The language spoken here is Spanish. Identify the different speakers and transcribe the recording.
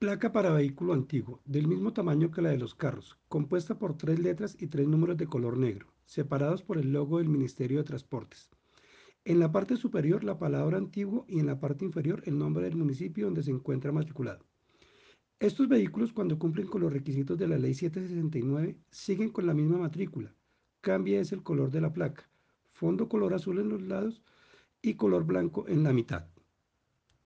Speaker 1: Placa para vehículo antiguo, del mismo tamaño que la de los carros, compuesta por tres letras y tres números de color negro, separados por el logo del Ministerio de Transportes. En la parte superior la palabra antiguo y en la parte inferior el nombre del municipio donde se encuentra matriculado. Estos vehículos cuando cumplen con los requisitos de la Ley 769 siguen con la misma matrícula. Cambia es el color de la placa, fondo color azul en los lados y color blanco en la mitad.